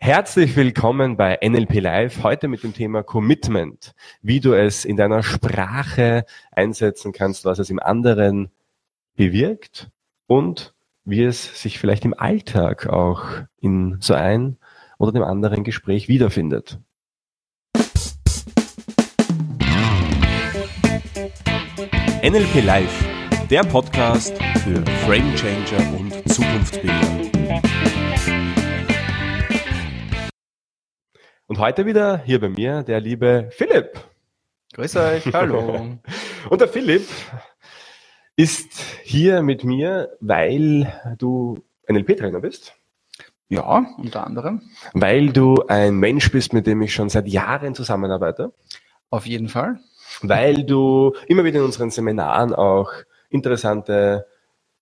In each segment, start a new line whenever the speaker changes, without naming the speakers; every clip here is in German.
Herzlich willkommen bei NLP Live, heute mit dem Thema Commitment, wie du es in deiner Sprache einsetzen kannst, was es im anderen bewirkt und wie es sich vielleicht im Alltag auch in so ein oder dem anderen Gespräch wiederfindet. NLP Live, der Podcast für Frame Changer und Zukunftsbilder. Und heute wieder hier bei mir der liebe Philipp.
Grüß euch, hallo.
Und der Philipp ist hier mit mir, weil du NLP-Trainer bist.
Ja, unter anderem.
Weil du ein Mensch bist, mit dem ich schon seit Jahren zusammenarbeite.
Auf jeden Fall.
Weil du immer wieder in unseren Seminaren auch interessante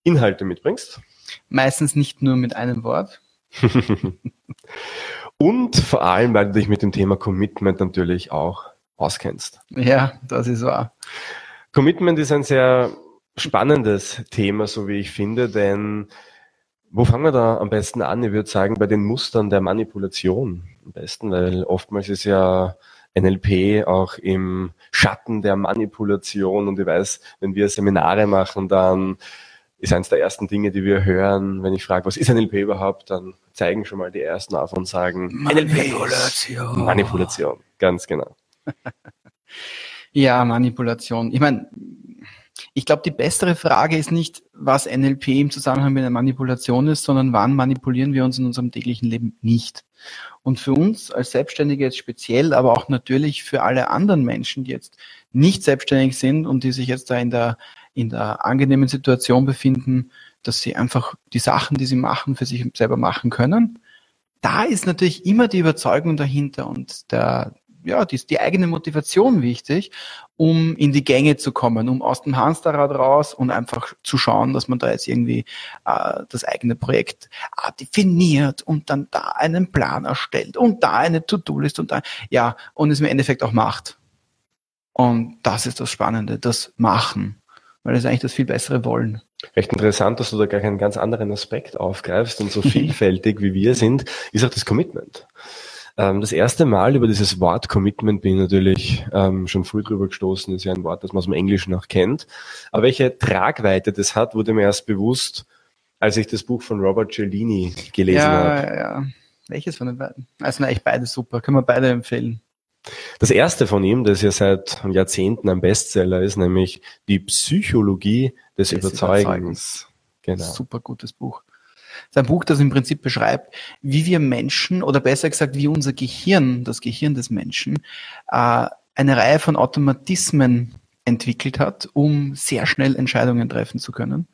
Inhalte mitbringst.
Meistens nicht nur mit einem Wort.
Und vor allem, weil du dich mit dem Thema Commitment natürlich auch auskennst.
Ja, das ist wahr.
Commitment ist ein sehr spannendes Thema, so wie ich finde, denn wo fangen wir da am besten an? Ich würde sagen, bei den Mustern der Manipulation am besten, weil oftmals ist ja NLP auch im Schatten der Manipulation und ich weiß, wenn wir Seminare machen, dann ist eines der ersten Dinge, die wir hören, wenn ich frage, was ist NLP überhaupt, dann zeigen schon mal die ersten auf und sagen
Manipulation.
Manipulation, ganz genau.
ja, Manipulation. Ich meine, ich glaube, die bessere Frage ist nicht, was NLP im Zusammenhang mit einer Manipulation ist, sondern wann manipulieren wir uns in unserem täglichen Leben nicht. Und für uns als Selbstständige jetzt speziell, aber auch natürlich für alle anderen Menschen, die jetzt nicht selbstständig sind und die sich jetzt da in der in der angenehmen Situation befinden, dass sie einfach die Sachen, die sie machen, für sich selber machen können. Da ist natürlich immer die Überzeugung dahinter und der, ja, die, die eigene Motivation wichtig, um in die Gänge zu kommen, um aus dem Hamsterrad raus und einfach zu schauen, dass man da jetzt irgendwie äh, das eigene Projekt äh, definiert und dann da einen Plan erstellt und da eine To-Do-List und da, ja, und es im Endeffekt auch macht. Und das ist das Spannende, das Machen weil das ist eigentlich das viel bessere Wollen.
Recht interessant, dass du da gleich einen ganz anderen Aspekt aufgreifst und so vielfältig wie wir sind, ist auch das Commitment. Ähm, das erste Mal über dieses Wort Commitment bin ich natürlich ähm, schon früh drüber gestoßen. Das ist ja ein Wort, das man aus dem Englischen auch kennt. Aber welche Tragweite das hat, wurde mir erst bewusst, als ich das Buch von Robert Cialdini gelesen
ja,
habe.
Ja, ja. Welches von den beiden? Also echt beide super. Können wir beide empfehlen.
Das erste von ihm, das ja seit Jahrzehnten ein Bestseller ist, nämlich die Psychologie des, des Überzeugens. Überzeugens.
Genau. Super gutes Buch. Das ist ein Buch, das im Prinzip beschreibt, wie wir Menschen oder besser gesagt, wie unser Gehirn, das Gehirn des Menschen, äh, eine Reihe von Automatismen entwickelt hat, um sehr schnell Entscheidungen treffen zu können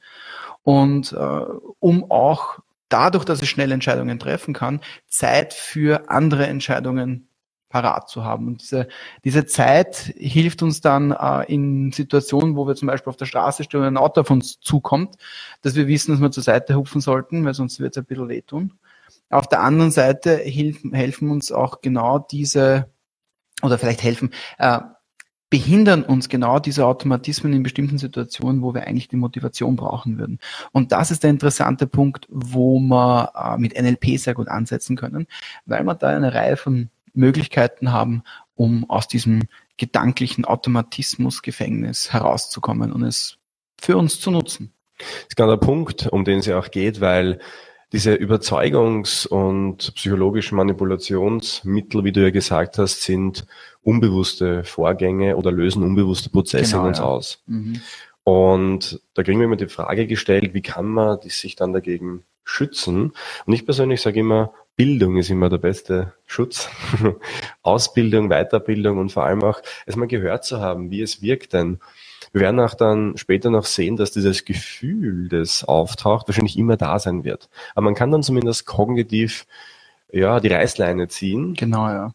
und äh, um auch dadurch, dass es schnell Entscheidungen treffen kann, Zeit für andere Entscheidungen parat zu haben. Und diese, diese Zeit hilft uns dann äh, in Situationen, wo wir zum Beispiel auf der Straße stehen und ein Auto auf uns zukommt, dass wir wissen, dass wir zur Seite hupfen sollten, weil sonst wird es ein bisschen wehtun. Auf der anderen Seite helfen, helfen uns auch genau diese, oder vielleicht helfen, äh, behindern uns genau diese Automatismen in bestimmten Situationen, wo wir eigentlich die Motivation brauchen würden. Und das ist der interessante Punkt, wo wir äh, mit NLP sehr gut ansetzen können, weil man da eine Reihe von Möglichkeiten haben, um aus diesem gedanklichen Automatismus-Gefängnis herauszukommen und es für uns zu nutzen.
Das ist genau der Punkt, um den es ja auch geht, weil diese Überzeugungs- und psychologischen Manipulationsmittel, wie du ja gesagt hast, sind unbewusste Vorgänge oder lösen unbewusste Prozesse genau, in uns ja. aus. Mhm. Und da kriegen wir immer die Frage gestellt, wie kann man sich dann dagegen schützen? Und ich persönlich sage immer, Bildung ist immer der beste Schutz. Ausbildung, Weiterbildung und vor allem auch erstmal gehört zu haben, wie es wirkt denn. Wir werden auch dann später noch sehen, dass dieses Gefühl, das auftaucht, wahrscheinlich immer da sein wird. Aber man kann dann zumindest kognitiv ja, die Reißleine ziehen.
Genau, ja.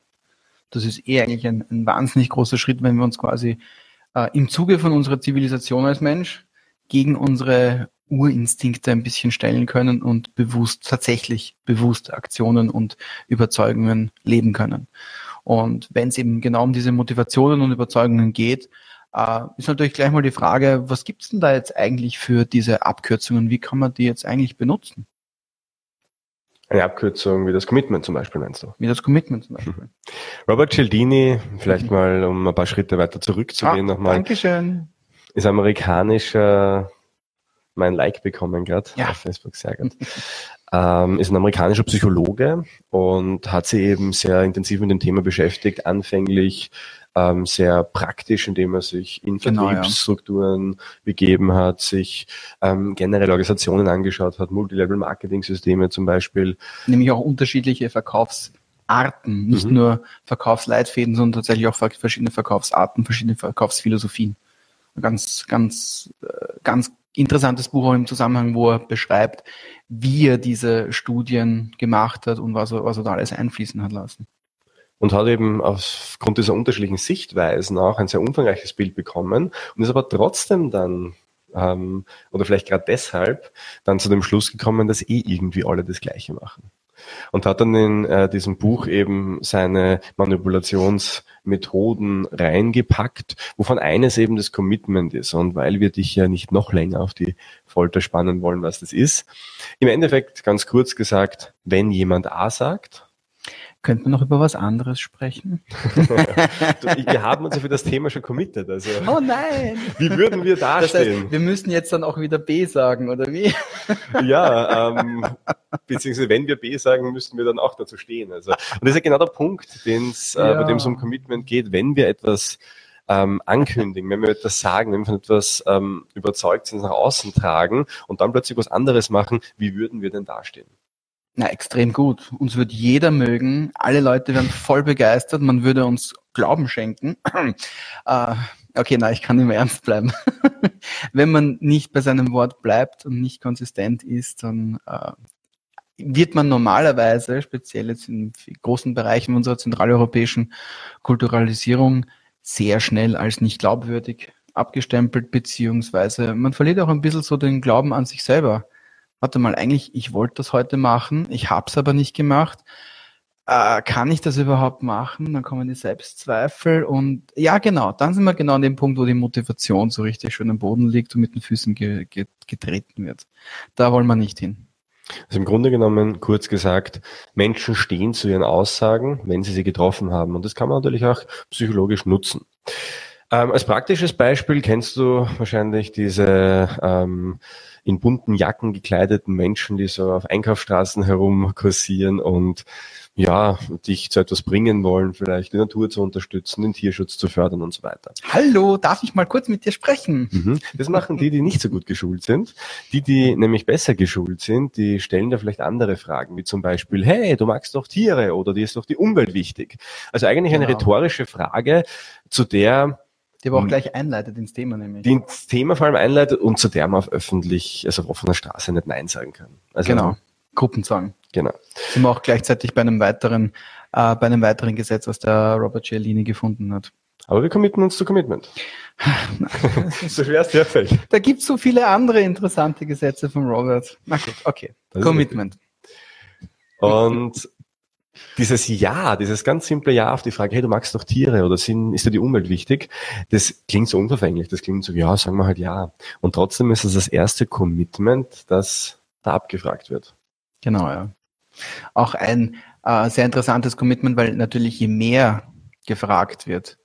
Das ist eh eigentlich ein, ein wahnsinnig großer Schritt, wenn wir uns quasi äh, im Zuge von unserer Zivilisation als Mensch gegen unsere Urinstinkte ein bisschen stellen können und bewusst, tatsächlich bewusst Aktionen und Überzeugungen leben können. Und wenn es eben genau um diese Motivationen und Überzeugungen geht, äh, ist natürlich gleich mal die Frage, was gibt's denn da jetzt eigentlich für diese Abkürzungen? Wie kann man die jetzt eigentlich benutzen?
Eine Abkürzung wie das Commitment zum Beispiel, meinst du?
Wie das Commitment zum Beispiel.
Robert Cialdini, vielleicht mal, um ein paar Schritte weiter zurückzugehen,
ah,
nochmal,
Dankeschön.
ist amerikanischer, mein Like bekommen gerade
Ja.
auf Facebook, sehr gut. ähm, ist ein amerikanischer Psychologe und hat sich eben sehr intensiv mit dem Thema beschäftigt, anfänglich ähm, sehr praktisch, indem er sich in
Genau, ja.
Vertriebsstrukturen begeben hat, sich ähm, generell Organisationen angeschaut hat, Multilevel-Marketing-Systeme zum Beispiel,
Nämlich auch unterschiedliche Verkaufsarten, nicht
Mhm.
nur Verkaufsleitfäden, sondern tatsächlich auch ver- verschiedene Verkaufsarten, verschiedene Verkaufsphilosophien. Ganz, ganz, äh, ganz interessantes Buch auch im Zusammenhang, wo er beschreibt, wie er diese Studien gemacht hat und was er, was er da alles einfließen hat lassen.
und hat eben aufgrund dieser unterschiedlichen Sichtweisen auch ein sehr umfangreiches Bild bekommen und ist aber trotzdem dann ähm, oder vielleicht gerade deshalb dann zu dem Schluss gekommen, dass eh irgendwie alle das Gleiche machen. Und hat dann in äh, diesem Buch eben seine Manipulationsmethoden reingepackt, wovon eines eben das Commitment ist. Und weil wir dich ja nicht noch länger auf die Folter spannen wollen, was das ist, im Endeffekt ganz kurz gesagt, wenn jemand A sagt,
Könnte man noch über was anderes sprechen?
Wir haben uns ja für das Thema schon committed. Also,
Oh nein!
wie würden wir
Das
dastehen?
heißt, wir müssen jetzt dann auch wieder B sagen, oder wie?
ja, ähm, beziehungsweise wenn wir B sagen, müssten wir dann auch dazu stehen. Also, und das ist ja genau der Punkt, den's, äh,
Ja.
bei dem es um Commitment geht. Wenn wir etwas ähm, ankündigen, wenn wir etwas sagen, wenn wir von etwas ähm, überzeugt sind, nach außen tragen und dann plötzlich was anderes machen, wie würden wir denn dastehen?
Na, extrem gut. Uns wird jeder mögen. Alle Leute wären voll begeistert. Man würde uns Glauben schenken. äh, okay, na, ich kann mehr ernst bleiben. Wenn man nicht bei seinem Wort bleibt und nicht konsistent ist, dann äh, wird man normalerweise, speziell jetzt in großen Bereichen unserer zentraleuropäischen Kulturalisierung, sehr schnell als nicht glaubwürdig abgestempelt, beziehungsweise man verliert auch ein bisschen so den Glauben an sich selber warte mal, eigentlich, ich wollte das heute machen, ich habe es aber nicht gemacht. Äh, kann ich das überhaupt machen? Dann kommen die Selbstzweifel und ja, genau, dann sind wir genau an dem Punkt, wo die Motivation so richtig schön am Boden liegt und mit den Füßen ge ge getreten wird. Da wollen wir nicht hin.
Also im Grunde genommen, kurz gesagt, Menschen stehen zu ihren Aussagen, wenn sie sie getroffen haben. Und das kann man natürlich auch psychologisch nutzen. Ähm, als praktisches Beispiel kennst du wahrscheinlich diese ähm, in bunten Jacken gekleideten Menschen, die so auf Einkaufsstraßen herum kursieren und ja, dich zu etwas bringen wollen, vielleicht die Natur zu unterstützen, den Tierschutz zu fördern und so weiter.
Hallo, darf ich mal kurz mit dir sprechen?
Mhm. Das machen die, die nicht so gut geschult sind. Die, die nämlich besser geschult sind, die stellen da vielleicht andere Fragen, wie zum Beispiel, hey, du magst doch Tiere oder dir ist doch die Umwelt wichtig. Also eigentlich eine
Genau.
rhetorische Frage, zu der
Die aber auch
Hm.
gleich einleitet ins Thema nämlich.
die ins Thema vor allem einleitet und zu der man auf öffentlich, also auf offener Straße nicht Nein sagen kann. Also,
genau. Gruppenzwang.
Genau.
Sind wir auch gleichzeitig bei einem weiteren, äh, bei einem weiteren Gesetz, was der Robert Cialdini gefunden hat.
Aber wir committen uns zu Commitment. so schwer es dir fällt.
Da gibt's so viele andere interessante Gesetze von Robert. Na gut, okay.
Das ist
Commitment.
Und dieses Ja, dieses ganz simple Ja auf die Frage, hey, du magst doch Tiere oder sind, ist dir die Umwelt wichtig? Das klingt so unverfänglich. Das klingt so, ja, sagen wir halt Ja. Und trotzdem ist es das erste Commitment, das da abgefragt wird.
Genau, ja. Auch ein äh, sehr interessantes Commitment, weil natürlich je mehr gefragt wird,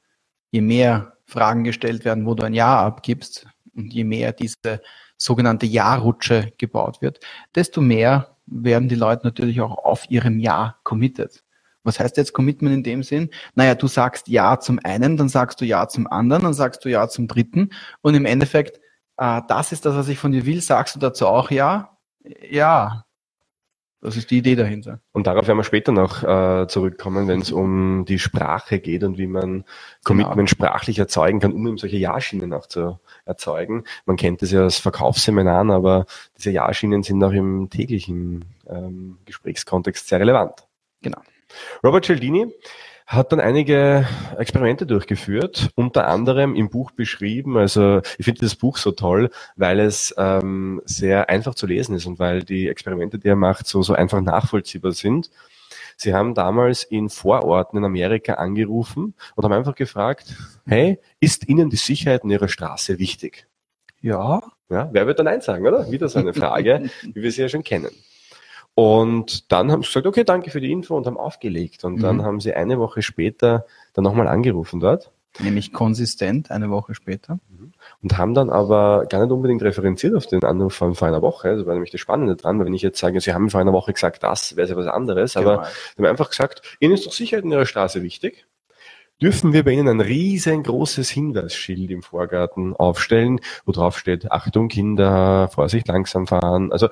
je mehr Fragen gestellt werden, wo du ein Ja abgibst und je mehr diese sogenannte Ja-Rutsche gebaut wird, desto mehr werden die Leute natürlich auch auf ihrem Ja committed. Was heißt jetzt Commitment in dem Sinn? Naja, du sagst Ja zum einen, dann sagst du Ja zum anderen, dann sagst du Ja zum dritten und im Endeffekt, äh, das ist das, was ich von dir will, sagst du dazu auch Ja? Ja. Das ist die Idee dahinter.
Und darauf werden wir später noch äh, zurückkommen, wenn es um die Sprache geht und wie man Commitment sprachlich erzeugen kann, um eben solche Ja-Schienen auch zu erzeugen. Man kennt das ja aus Verkaufsseminaren, aber diese Ja-Schienen sind auch im täglichen ähm, Gesprächskontext sehr relevant.
Genau.
Robert Cialdini hat dann einige Experimente durchgeführt, unter anderem im Buch beschrieben. Also ich finde das Buch so toll, weil es ähm, sehr einfach zu lesen ist und weil die Experimente, die er macht, so, so einfach nachvollziehbar sind. Sie haben damals in Vororten in Amerika angerufen und haben einfach gefragt, hey, ist Ihnen die Sicherheit in Ihrer Straße wichtig?
Ja.
Ja, wer wird dann Nein sagen, oder? Wieder so eine Frage, wie wir sie ja schon kennen. Und dann haben sie gesagt, okay, danke für die Info und haben aufgelegt. Und dann
Mhm.
haben sie eine Woche später dann nochmal angerufen dort
Nämlich konsistent, eine Woche später.
und haben dann aber gar nicht unbedingt referenziert auf den Anruf von vor einer Woche. Das war nämlich das Spannende dran, weil wenn ich jetzt sage, sie haben vor einer Woche gesagt, das wäre ja was anderes, aber
Genau.
sie haben einfach gesagt, Ihnen ist doch Sicherheit in Ihrer Straße wichtig. Dürfen wir bei Ihnen ein riesengroßes Hinweisschild im Vorgarten aufstellen, wo drauf steht, Achtung Kinder, Vorsicht, langsam fahren. Also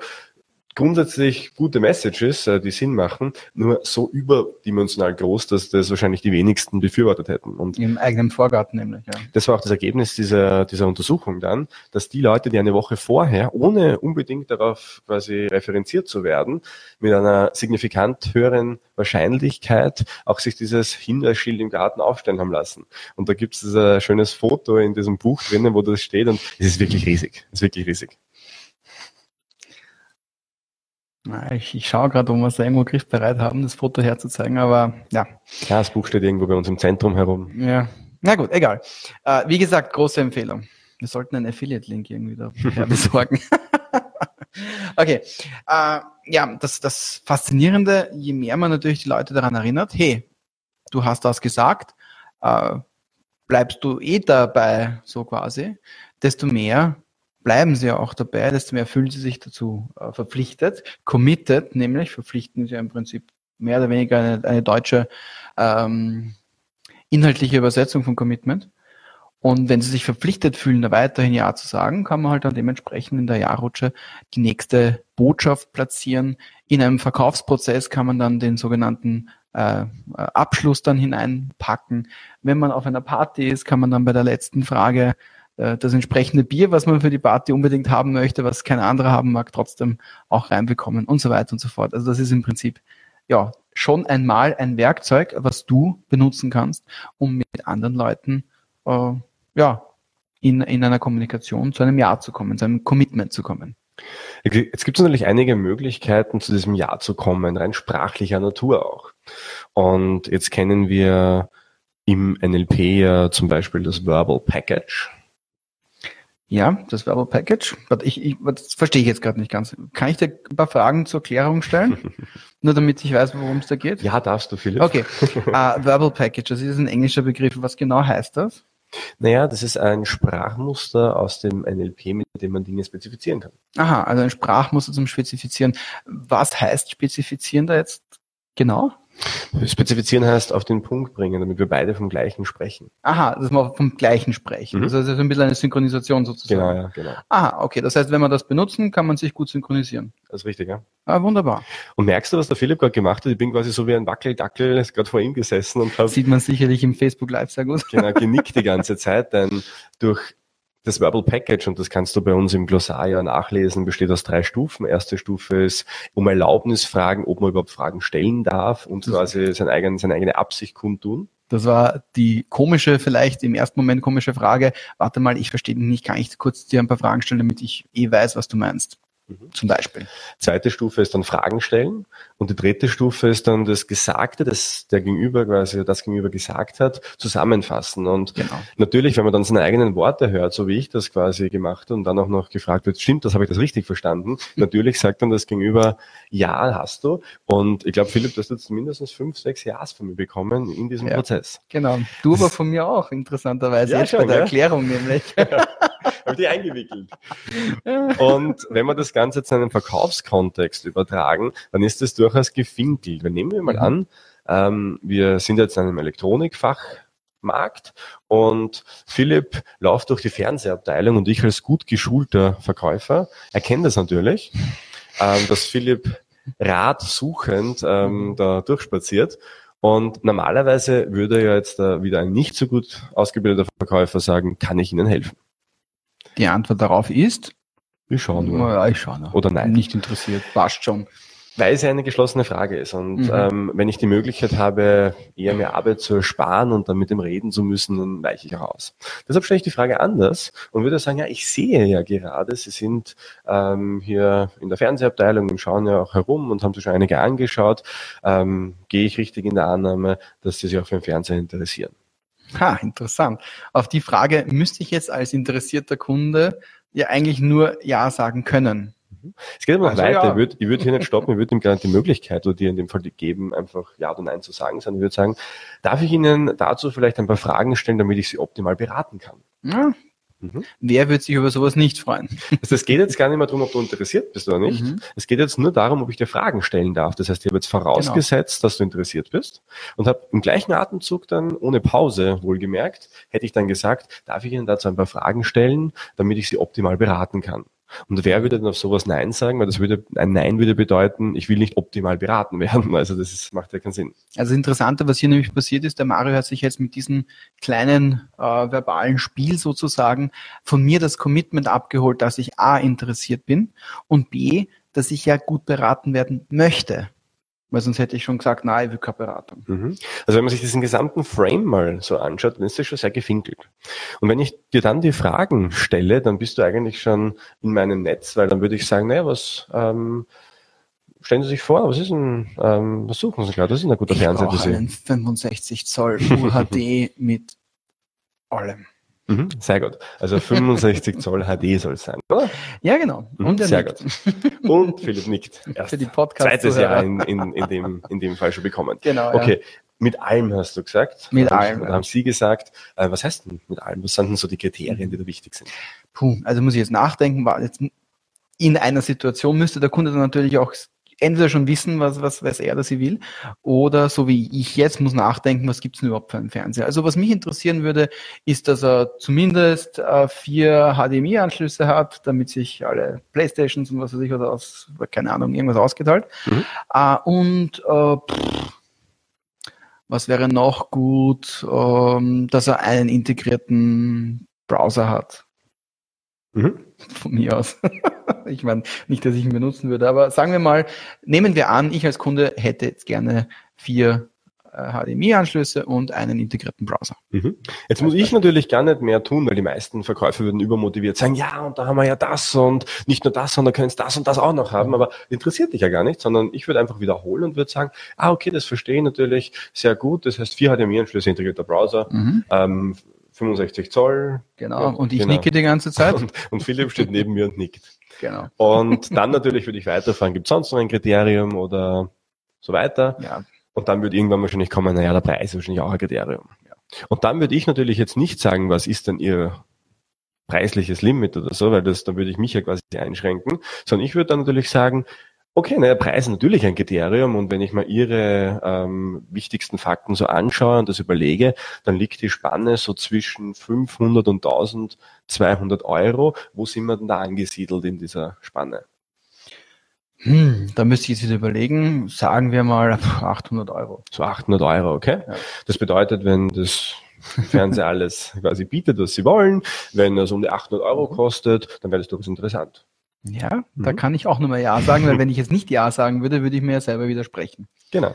grundsätzlich gute Messages, äh, die Sinn machen, nur so überdimensional groß, dass das wahrscheinlich die wenigsten befürwortet hätten. Und
Im eigenen Vorgarten nämlich, ja.
das war auch das Ergebnis dieser, dieser Untersuchung dann, dass die Leute, die eine Woche vorher, ohne unbedingt darauf quasi referenziert zu werden, mit einer signifikant höheren Wahrscheinlichkeit auch sich dieses Hinweisschild im Garten aufstellen haben lassen. Und da gibt es ein schönes Foto in diesem Buch drinnen, wo das steht und es ist wirklich riesig. Es ist wirklich riesig.
Na, Ich, ich schaue gerade, ob wir es da irgendwo griffbereit haben, das Foto herzuzeigen, aber ja,
Klar, das Buch steht irgendwo bei uns im Zentrum herum.
ja. Na gut, egal. Äh, wie gesagt, große Empfehlung. Wir sollten einen Affiliate-Link irgendwie da besorgen. okay. Äh, ja, das, das Faszinierende, je mehr man natürlich die Leute daran erinnert, hey, du hast das gesagt, äh, bleibst du eh dabei, so quasi, desto mehr bleiben sie ja auch dabei, desto mehr fühlen sie sich dazu äh, verpflichtet, committed, nämlich verpflichten sie ja im Prinzip mehr oder weniger eine, eine deutsche ähm, inhaltliche Übersetzung von Commitment. Und wenn sie sich verpflichtet fühlen, da weiterhin Ja zu sagen, kann man halt dann dementsprechend in der Ja-Rutsche die nächste Botschaft platzieren. In einem Verkaufsprozess kann man dann den sogenannten äh, Abschluss dann hineinpacken. Wenn man auf einer Party ist, kann man dann bei der letzten Frage äh, das entsprechende Bier, was man für die Party unbedingt haben möchte, was kein anderer haben mag, trotzdem auch reinbekommen und so weiter und so fort. Also das ist im Prinzip ja schon einmal ein Werkzeug, was du benutzen kannst, um mit anderen Leuten äh, ja in, in einer Kommunikation zu einem Ja zu kommen, zu einem Commitment zu kommen.
Jetzt gibt es natürlich einige Möglichkeiten, zu diesem Ja zu kommen, rein sprachlicher Natur auch. Und jetzt kennen wir im NLP ja zum Beispiel das Verbal Package.
Ja, das Verbal Package. Ich, ich, das verstehe ich jetzt gerade nicht ganz. Kann ich dir ein paar Fragen zur Klärung stellen? Nur damit ich weiß, worum es da geht?
Ja, darfst du, Philipp.
Okay. Uh, Verbal Package, das ist ein englischer Begriff. Was genau heißt das?
Naja, das ist ein Sprachmuster aus dem NLP, mit dem man Dinge spezifizieren kann.
Aha, also ein Sprachmuster zum Spezifizieren. Was heißt Spezifizieren da jetzt genau?
Spezifizieren heißt auf den Punkt bringen, damit wir beide vom Gleichen sprechen.
Aha, dass wir vom Gleichen sprechen.
Mhm.
Also das ist ein bisschen eine Synchronisation sozusagen.
Genau, ja, genau.
Aha, okay. Das heißt, wenn wir das benutzen, kann man sich gut synchronisieren.
Das ist richtig, ja.
Ah, wunderbar.
Und merkst du, was der Philipp gerade gemacht hat? Ich bin quasi so wie ein Wackeldackel, ist gerade vor ihm gesessen und habe
Sieht man sicherlich im Facebook Live sehr gut.
genau genickt die ganze Zeit, denn durch das Verbal Package, und das kannst du bei uns im Glossar ja nachlesen, besteht aus drei Stufen. Erste Stufe ist um Erlaubnis fragen, ob man überhaupt Fragen stellen darf und
Das-
quasi sein eigen, seine eigene Absicht kundtun.
Das war die komische, vielleicht im ersten Moment komische Frage. Warte mal, ich verstehe dich nicht. Kann ich kurz dir ein paar Fragen stellen, damit ich eh weiß, was du meinst?
Mhm.
Zum Beispiel.
Zweite Stufe ist dann Fragen stellen und die dritte Stufe ist dann das Gesagte, das der Gegenüber quasi das Gegenüber gesagt hat, zusammenfassen. Und
Genau.
natürlich, wenn man dann seine eigenen Worte hört, so wie ich das quasi gemacht habe und dann auch noch gefragt wird, stimmt, das habe ich das richtig verstanden? Natürlich sagt dann das Gegenüber, ja, hast du. Und ich glaube, Philipp, du hast jetzt mindestens fünf, sechs Ja's von mir bekommen in diesem
Ja.
Prozess.
Genau. Du aber von mir auch, interessanterweise.
Ja,
jetzt
schon,
bei der
ja.
Erklärung nämlich.
Habe die eingewickelt. Und wenn wir das Ganze jetzt in einen Verkaufskontext übertragen, dann ist es durchaus gefinkelt. Weil nehmen wir mal
Mhm.
an, ähm, wir sind jetzt in einem Elektronikfachmarkt und Philipp läuft durch die Fernsehabteilung und ich als gut geschulter Verkäufer erkenne das natürlich, ähm, dass Philipp ratsuchend ähm, da durchspaziert. Und normalerweise würde ja jetzt äh, wieder ein nicht so gut ausgebildeter Verkäufer sagen, kann ich Ihnen helfen?
Die Antwort darauf ist,
Ich schaue nur.
ja, ich schaue noch.
Oder nein.
Nicht interessiert. Passt schon.
Weil es ja eine geschlossene Frage ist. Und
Mhm.
ähm, wenn ich die Möglichkeit habe, eher mehr Arbeit zu ersparen und dann mit dem reden zu müssen, dann weiche ich auch aus. Deshalb stelle ich die Frage anders und würde sagen, ja, ich sehe ja gerade, Sie sind ähm, hier in der Fernsehabteilung und schauen ja auch herum und haben sich schon einige angeschaut. Ähm, gehe ich richtig in der Annahme, dass Sie sich auch für den Fernseher interessieren?
Ha, interessant. Auf die Frage müsste ich jetzt als interessierter Kunde ja eigentlich nur Ja sagen können.
Es geht aber noch
Also,
weiter.
ja.
Ich würde würd hier nicht stoppen. Ich würde ihm gerne die Möglichkeit oder dir in dem Fall geben, einfach Ja oder Nein zu sagen, sondern ich würde sagen, darf ich Ihnen dazu vielleicht ein paar Fragen stellen, damit ich Sie optimal beraten kann?
Ja.
Mhm.
Wer wird sich über sowas nicht freuen?
Also es geht jetzt gar nicht mehr darum, ob du interessiert bist oder nicht.
Mhm.
Es geht jetzt nur darum, ob ich dir Fragen stellen darf. Das heißt, ich habe jetzt vorausgesetzt, dass du interessiert bist und habe im gleichen Atemzug dann, ohne Pause wohlgemerkt, hätte ich dann gesagt, darf ich Ihnen dazu ein paar Fragen stellen, damit ich Sie optimal beraten kann. Und wer würde dann auf sowas Nein sagen? Weil das würde, ein Nein würde bedeuten, ich will nicht optimal beraten werden. Also das ist, macht ja keinen Sinn.
Also interessante, was hier nämlich passiert ist, der Mario hat sich jetzt mit diesem kleinen äh, verbalen Spiel sozusagen von mir das Commitment abgeholt, dass ich A interessiert bin und B, dass ich ja gut beraten werden möchte. Weil sonst hätte ich schon gesagt, nein, ich will keine Beratung.
Mhm. Also wenn man sich diesen gesamten Frame mal so anschaut, dann ist das schon sehr gefinkelt. Und wenn ich dir dann die Fragen stelle, dann bist du eigentlich schon in meinem Netz, weil dann würde ich sagen, naja, was ähm, stellen Sie sich vor, was ist denn, ähm, was suchen Sie gerade? Was ist ein guter
Ich
Fernseher für
brauche einen 65 Zoll UHD mit allem.
Mhm, sehr gut. Also 65 Zoll HD soll es sein, oder?
Ja, genau.
Mhm,
Und er
sehr
nickt.
Und Philipp nickt. Erst
Für die podcast
zweites Jahr in, in, in, dem, in dem Fall schon bekommen.
Genau. Ja.
Okay, mit allem hast du gesagt.
Mit
Oder
allem, ja.
haben Sie gesagt, äh, was heißt denn mit allem? Was sind denn so die Kriterien, die da wichtig sind?
Puh, also muss ich jetzt nachdenken, war jetzt in einer Situation müsste der Kunde dann natürlich auch entweder schon wissen, was, was weiß er, dass sie will, oder so wie ich jetzt muss nachdenken, was gibt's denn überhaupt für einen Fernseher. Also was mich interessieren würde, ist, dass er zumindest äh, vier HDMI-Anschlüsse hat, damit sich alle Playstations und was weiß ich was aus, keine Ahnung, irgendwas ausgeht halt.
Mhm.
Äh, und äh, pff, was wäre noch gut, ähm, dass er einen integrierten Browser hat
Mhm.
von mir aus. ich meine, nicht, dass ich ihn benutzen würde, aber sagen wir mal, nehmen wir an, ich als Kunde hätte jetzt gerne vier äh, HDMI-Anschlüsse und einen integrierten Browser.
Mhm. Jetzt muss ich natürlich gar nicht mehr tun, weil die meisten Verkäufer würden übermotiviert sagen, ja, und da haben wir ja das und nicht nur das, sondern können es das und das auch noch haben, aber interessiert dich ja gar nicht, sondern ich würde einfach wiederholen und würde sagen, ah, okay, das verstehe ich natürlich sehr gut, das heißt vier HDMI-Anschlüsse, integrierter Browser, ähm, 65 Zoll.
Genau.
Ja,
und ich
genau.
nicke die ganze Zeit.
Und, und Philipp steht neben mir und nickt.
genau.
Und dann natürlich würde ich weiterfahren. Gibt es sonst noch ein Kriterium oder so weiter?
Ja.
Und dann wird irgendwann wahrscheinlich kommen, naja, der Preis ist wahrscheinlich auch ein Kriterium. Und dann würde ich natürlich jetzt nicht sagen, was ist denn Ihr preisliches Limit oder so, weil das, dann würde ich mich ja quasi einschränken, sondern ich würde dann natürlich sagen, okay, naja, Preis ist natürlich ein Kriterium und wenn ich mal Ihre ähm, wichtigsten Fakten so anschaue und das überlege, dann liegt die Spanne so zwischen 500 und 1200 Euro. Wo sind wir denn da angesiedelt in dieser Spanne?
Hm, da müsste ich jetzt wieder überlegen, sagen wir mal 800 Euro.
So 800 Euro, okay?
Ja.
Das bedeutet, wenn das Fernseher alles quasi bietet, was sie wollen, wenn das um die 800 Euro kostet, dann wäre das durchaus interessant.
Ja, da
Mhm.
kann ich auch nochmal Ja sagen, weil wenn ich jetzt nicht Ja sagen würde, würde ich mir ja selber widersprechen.
Genau.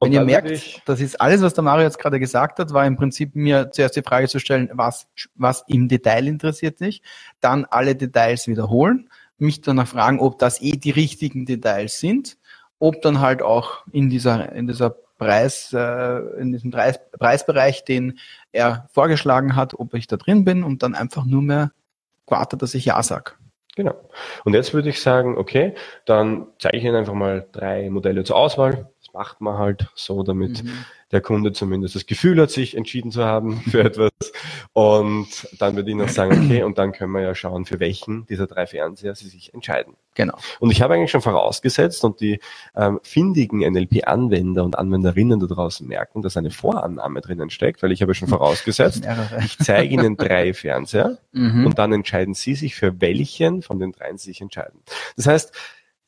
Wenn ihr merkt,
ich-
das ist alles, was der Mario jetzt gerade gesagt hat, war im Prinzip mir zuerst die Frage zu stellen, was, was im Detail interessiert dich, dann alle Details wiederholen, mich danach fragen, ob das eh die richtigen Details sind, ob dann halt auch in dieser, in dieser Preis, äh, in diesem Preis, Preisbereich, den er vorgeschlagen hat, ob ich da drin bin und dann einfach nur mehr wartet, dass ich Ja sag.
Genau. Und jetzt würde ich sagen, okay, dann zeige ich Ihnen einfach mal drei Modelle zur Auswahl. Das macht man halt so, damit
Mhm.
der Kunde zumindest das Gefühl hat, sich entschieden zu haben für etwas. Und dann würde ich noch sagen, okay, und dann können wir ja schauen, für welchen dieser drei Fernseher Sie sich entscheiden.
Genau.
Und ich habe eigentlich schon vorausgesetzt und die ähm, findigen NLP-Anwender und Anwenderinnen da draußen merken, dass eine Vorannahme drinnen steckt, weil ich habe schon vorausgesetzt,
Mehrere.
ich zeige Ihnen drei Fernseher
Mhm.
und dann entscheiden Sie sich, für welchen von den dreien Sie sich entscheiden. Das heißt,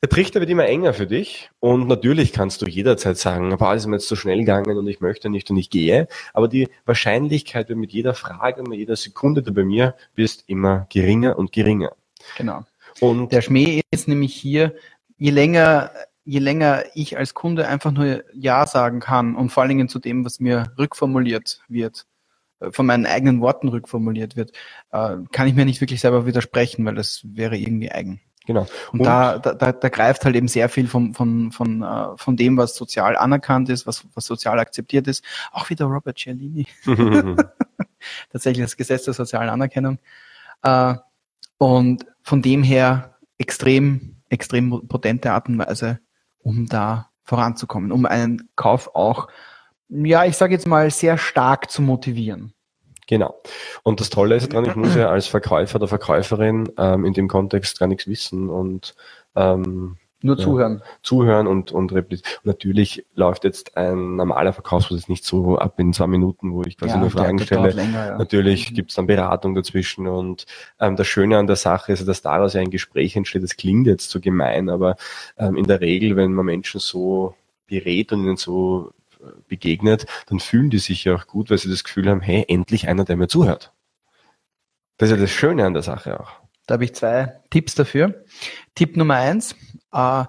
der Trichter wird immer enger für dich und natürlich kannst du jederzeit sagen, aber ist mir jetzt zu schnell gegangen und ich möchte nicht und ich gehe, aber die Wahrscheinlichkeit wird mit jeder Frage und mit jeder Sekunde, die du bei mir bist, immer geringer und geringer.
Genau.
Und
Der Schmäh ist nämlich hier, je länger, je länger ich als Kunde einfach nur Ja sagen kann und vor allen Dingen zu dem, was mir rückformuliert wird, äh, von meinen eigenen Worten rückformuliert wird, äh, kann ich mir nicht wirklich selber widersprechen, weil das wäre irgendwie eigen.
genau.
Und, da, da, da, da greift halt eben sehr viel von, von, von, äh, von dem, was sozial anerkannt ist, was, was sozial akzeptiert ist. Auch wieder Robert Cialdini tatsächlich das Gesetz der sozialen Anerkennung. Und von dem her extrem extrem potente Art und Weise, um da voranzukommen, um einen Kauf auch, ja, ich sage jetzt mal, sehr stark zu motivieren.
Genau. Und das Tolle ist dran, ich muss ja als Verkäufer oder Verkäuferin ähm, in dem Kontext gar nichts wissen und ähm,
nur zuhören.
Ja, zuhören und, und replizieren. Natürlich läuft jetzt ein normaler Verkaufsprozess nicht so ab in zwei Minuten, wo ich quasi ja, nur Fragen stelle. Länger, ja. Natürlich mhm. gibt es dann Beratung dazwischen und ähm, das Schöne an der Sache ist, dass daraus ja ein Gespräch entsteht. Das klingt jetzt so gemein, aber ähm, in der Regel, wenn man Menschen so berät und ihnen so äh, begegnet, dann fühlen die sich ja auch gut, weil sie das Gefühl haben, hey, endlich einer, der mir zuhört. Das ist ja das Schöne an der Sache auch.
Da habe ich zwei Tipps dafür. Tipp Nummer eins, äh,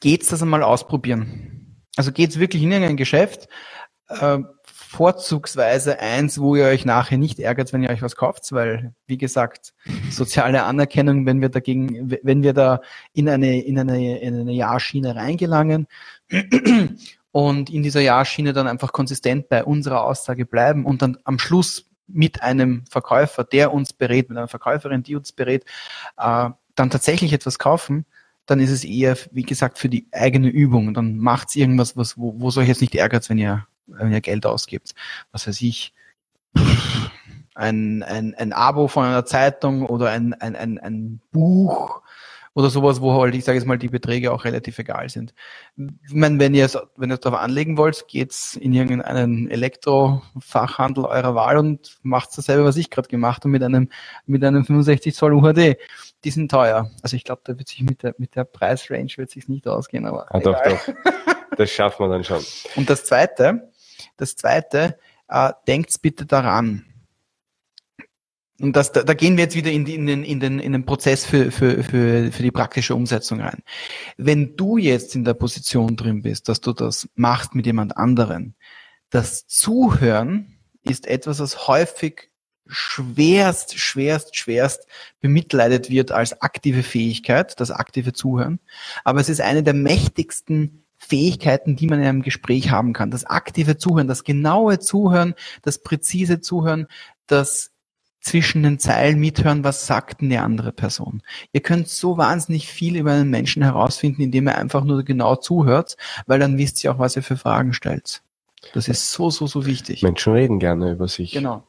geht's das einmal ausprobieren. Also geht's wirklich in irgendein Geschäft, äh, vorzugsweise eins, wo ihr euch nachher nicht ärgert, wenn ihr euch was kauft, weil, wie gesagt, soziale Anerkennung, wenn wir dagegen, wenn wir da in eine, in eine, in eine Ja-Schiene reingelangen und in dieser Ja-Schiene dann einfach konsistent bei unserer Aussage bleiben und dann am Schluss mit einem Verkäufer, der uns berät, mit einer Verkäuferin, die uns berät, äh, dann tatsächlich etwas kaufen, dann ist es eher, wie gesagt, für die eigene Übung. Dann macht's irgendwas, was, wo, wo soll ich jetzt nicht ärgert, wenn ihr, wenn ihr Geld ausgibt. Was weiß ich, ein, ein, ein Abo von einer Zeitung oder ein, ein, ein, ein Buch oder sowas, wo halt, ich sage jetzt mal, die Beträge auch relativ egal sind. Ich meine, wenn ihr es, wenn es darauf anlegen wollt, geht's in irgendeinen Elektrofachhandel eurer Wahl und macht dasselbe, was ich gerade gemacht habe mit einem, mit einem 65 Zoll UHD. Die sind teuer. Also ich glaube, da wird sich mit der, mit der Preisrange wird sich nicht ausgehen, aber.
Ah, doch, doch. Das schaffen wir dann schon.
Und das zweite, das zweite, äh, denkt bitte daran, und das, da, da gehen wir jetzt wieder in, die, in, den, in, den, in den Prozess für, für, für, für die praktische Umsetzung rein. Wenn du jetzt in der Position drin bist, dass du das machst mit jemand anderen, das Zuhören ist etwas, was häufig schwerst, schwerst, schwerst bemitleidet wird als aktive Fähigkeit, das aktive Zuhören. Aber es ist eine der mächtigsten Fähigkeiten, die man in einem Gespräch haben kann. Das aktive Zuhören, das genaue Zuhören, das präzise Zuhören, das zwischen den Zeilen mithören, was sagt eine andere Person. Ihr könnt so wahnsinnig viel über einen Menschen herausfinden, indem ihr einfach nur genau zuhört, weil dann wisst ihr auch, was ihr für Fragen stellt. Das ist so, so, so wichtig.
Menschen reden gerne über sich.
Genau.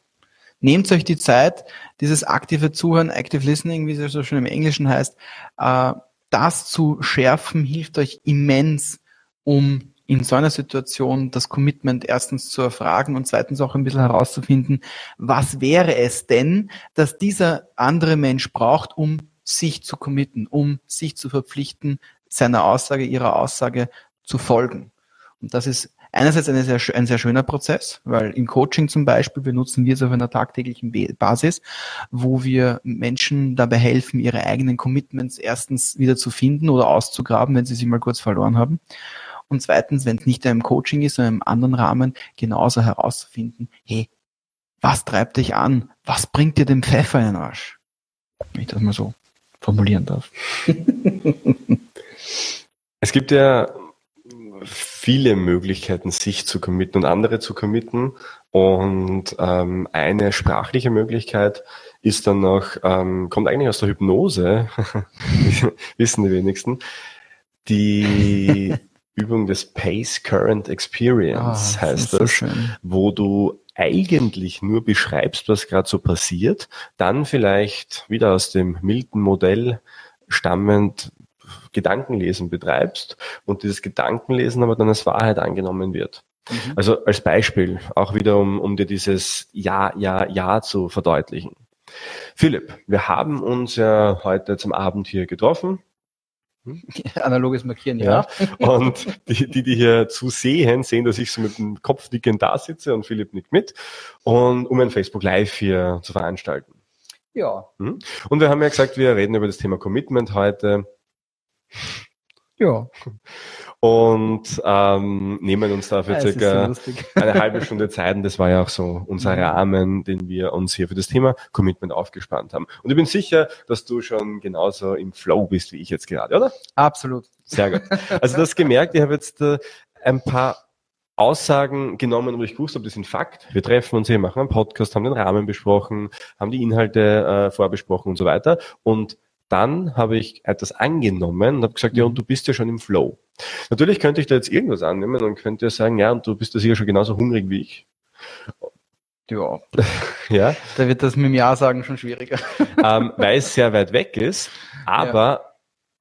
Nehmt euch die Zeit, dieses aktive Zuhören, Active Listening, wie es so schön im Englischen heißt, äh, das zu schärfen, hilft euch immens, um in so einer Situation das Commitment erstens zu erfragen und zweitens auch ein bisschen herauszufinden, was wäre es denn, dass dieser andere Mensch braucht, um sich zu committen, um sich zu verpflichten, seiner Aussage, ihrer Aussage zu folgen. Und das ist einerseits eine sehr, ein sehr schöner Prozess, weil im Coaching zum Beispiel benutzen wir es auf einer tagtäglichen Basis, wo wir Menschen dabei helfen, ihre eigenen Commitments erstens wieder zu finden oder auszugraben, wenn sie sie mal kurz verloren haben und zweitens, wenn es nicht im Coaching ist, sondern im anderen Rahmen, genauso herauszufinden, hey, was treibt dich an? Was bringt dir den Pfeffer in den Arsch? Wenn ich das mal so formulieren darf.
es gibt ja viele Möglichkeiten, sich zu committen und andere zu committen. Und ähm, eine sprachliche Möglichkeit ist dann noch, ähm, kommt eigentlich aus der Hypnose, wissen die wenigsten, die Übung des Pace Current Experience ah, heißt das, so wo du eigentlich nur beschreibst, was gerade so passiert, dann vielleicht wieder aus dem Milton-Modell stammend Gedankenlesen betreibst und dieses Gedankenlesen aber dann als Wahrheit angenommen wird. Mhm. Also als Beispiel, auch wieder um, um dir dieses Ja, Ja, Ja zu verdeutlichen. Philipp, wir haben uns ja heute zum Abend hier getroffen?
Analoges Markieren, ja.
ja. Und die, die, die hier zusehen, sehen, dass ich so mit dem Kopfnicken da sitze und Philipp nickt mit. Und um ein Facebook Live hier zu veranstalten.
Ja.
Hm? Und wir haben ja gesagt, wir reden über das Thema Commitment heute.
Ja
und ähm, nehmen uns dafür ja, circa so eine halbe Stunde Zeit. Und das war ja auch so unser. Rahmen, den wir uns hier für das Thema Commitment aufgespannt haben. Und ich bin sicher, dass du schon genauso im Flow bist wie ich jetzt gerade, oder?
Absolut.
Sehr gut. Also du hast gemerkt, ich habe jetzt äh, ein paar Aussagen genommen, wo ich gewusst habe, das sind Fakt. Wir treffen uns hier, machen einen Podcast, haben den Rahmen besprochen, haben die Inhalte äh, vorbesprochen und so weiter. Und dann habe ich etwas angenommen und habe gesagt, ja, und du bist ja schon im Flow. Natürlich könnte ich da jetzt irgendwas annehmen und könnte sagen, ja, und du bist ja sicher schon genauso hungrig wie ich.
Ja. ja. Da wird das mit dem Ja sagen schon schwieriger.
Ähm, weil es sehr weit weg ist. Aber ja.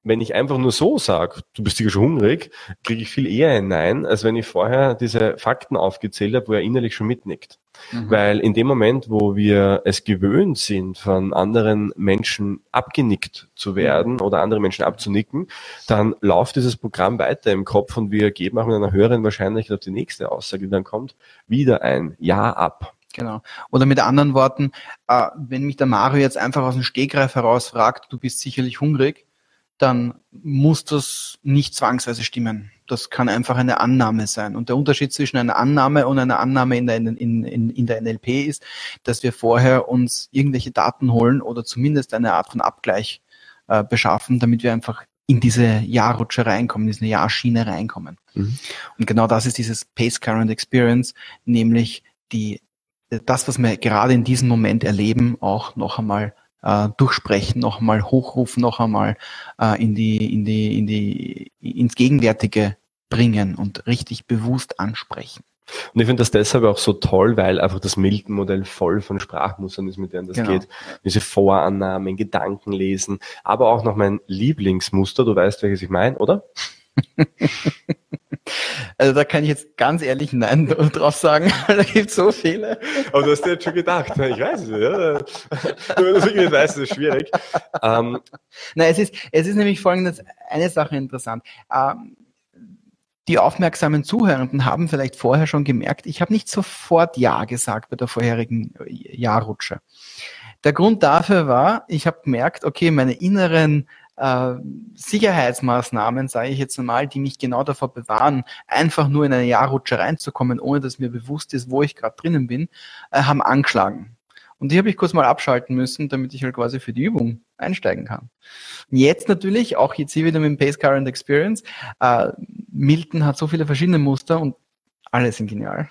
Wenn ich einfach nur so sage, du bist sicher schon hungrig, kriege ich viel eher ein Nein, als wenn ich vorher diese Fakten aufgezählt habe, wo er innerlich schon mitnickt. Mhm. Weil in dem Moment, wo wir es gewöhnt sind, von anderen Menschen abgenickt zu werden mhm. oder andere Menschen abzunicken, dann läuft dieses Programm weiter im Kopf und wir geben auch mit einer höheren Wahrscheinlichkeit auf die nächste Aussage, die dann kommt, wieder ein Ja ab.
Genau. Oder mit anderen Worten, äh, wenn mich der Mario jetzt einfach aus dem Stegreif heraus fragt, du bist sicherlich hungrig, dann muss das nicht zwangsweise stimmen. Das kann einfach eine Annahme sein. Und der Unterschied zwischen einer Annahme und einer Annahme in der, in, in, in der NLP ist, dass wir vorher uns irgendwelche Daten holen oder zumindest eine Art von Abgleich äh, beschaffen, damit wir einfach in diese Jahrrutsche reinkommen, in diese Jahrschiene reinkommen. Mhm. Und genau das ist dieses Pace Current Experience, nämlich die das, was wir gerade in diesem Moment erleben, auch noch einmal äh, durchsprechen, noch einmal hochrufen, noch einmal äh, in die, in die, in die, ins Gegenwärtige bringen und richtig bewusst ansprechen.
Und ich finde das deshalb auch so toll, weil einfach das Milton-Modell voll von Sprachmustern ist, mit denen das genau. geht. Diese Vorannahmen, Gedanken lesen, aber auch noch mein Lieblingsmuster, du weißt, welches ich meine, oder?
Also da kann ich jetzt ganz ehrlich Nein drauf sagen, da gibt es so viele.
Aber du hast dir jetzt schon gedacht, ich weiß es nicht. Ja. Wenn du es ist schwierig.
Ähm, Nein, es ist, es ist nämlich folgendes, eine Sache interessant. Ähm, die aufmerksamen Zuhörenden haben vielleicht vorher schon gemerkt, ich habe nicht sofort Ja gesagt bei der vorherigen Jahrrutsche. Der Grund dafür war, ich habe gemerkt, okay, meine inneren äh, Sicherheitsmaßnahmen, sage ich jetzt einmal, die mich genau davor bewahren, einfach nur in eine Jahrrutsche reinzukommen, ohne dass mir bewusst ist, wo ich gerade drinnen bin, äh, haben angeschlagen. Und die habe ich kurz mal abschalten müssen, damit ich halt quasi für die Übung einsteigen kann. Und jetzt natürlich, auch jetzt hier wieder mit dem Pace Current Experience, äh, Milton hat so viele verschiedene Muster und alle sind genial.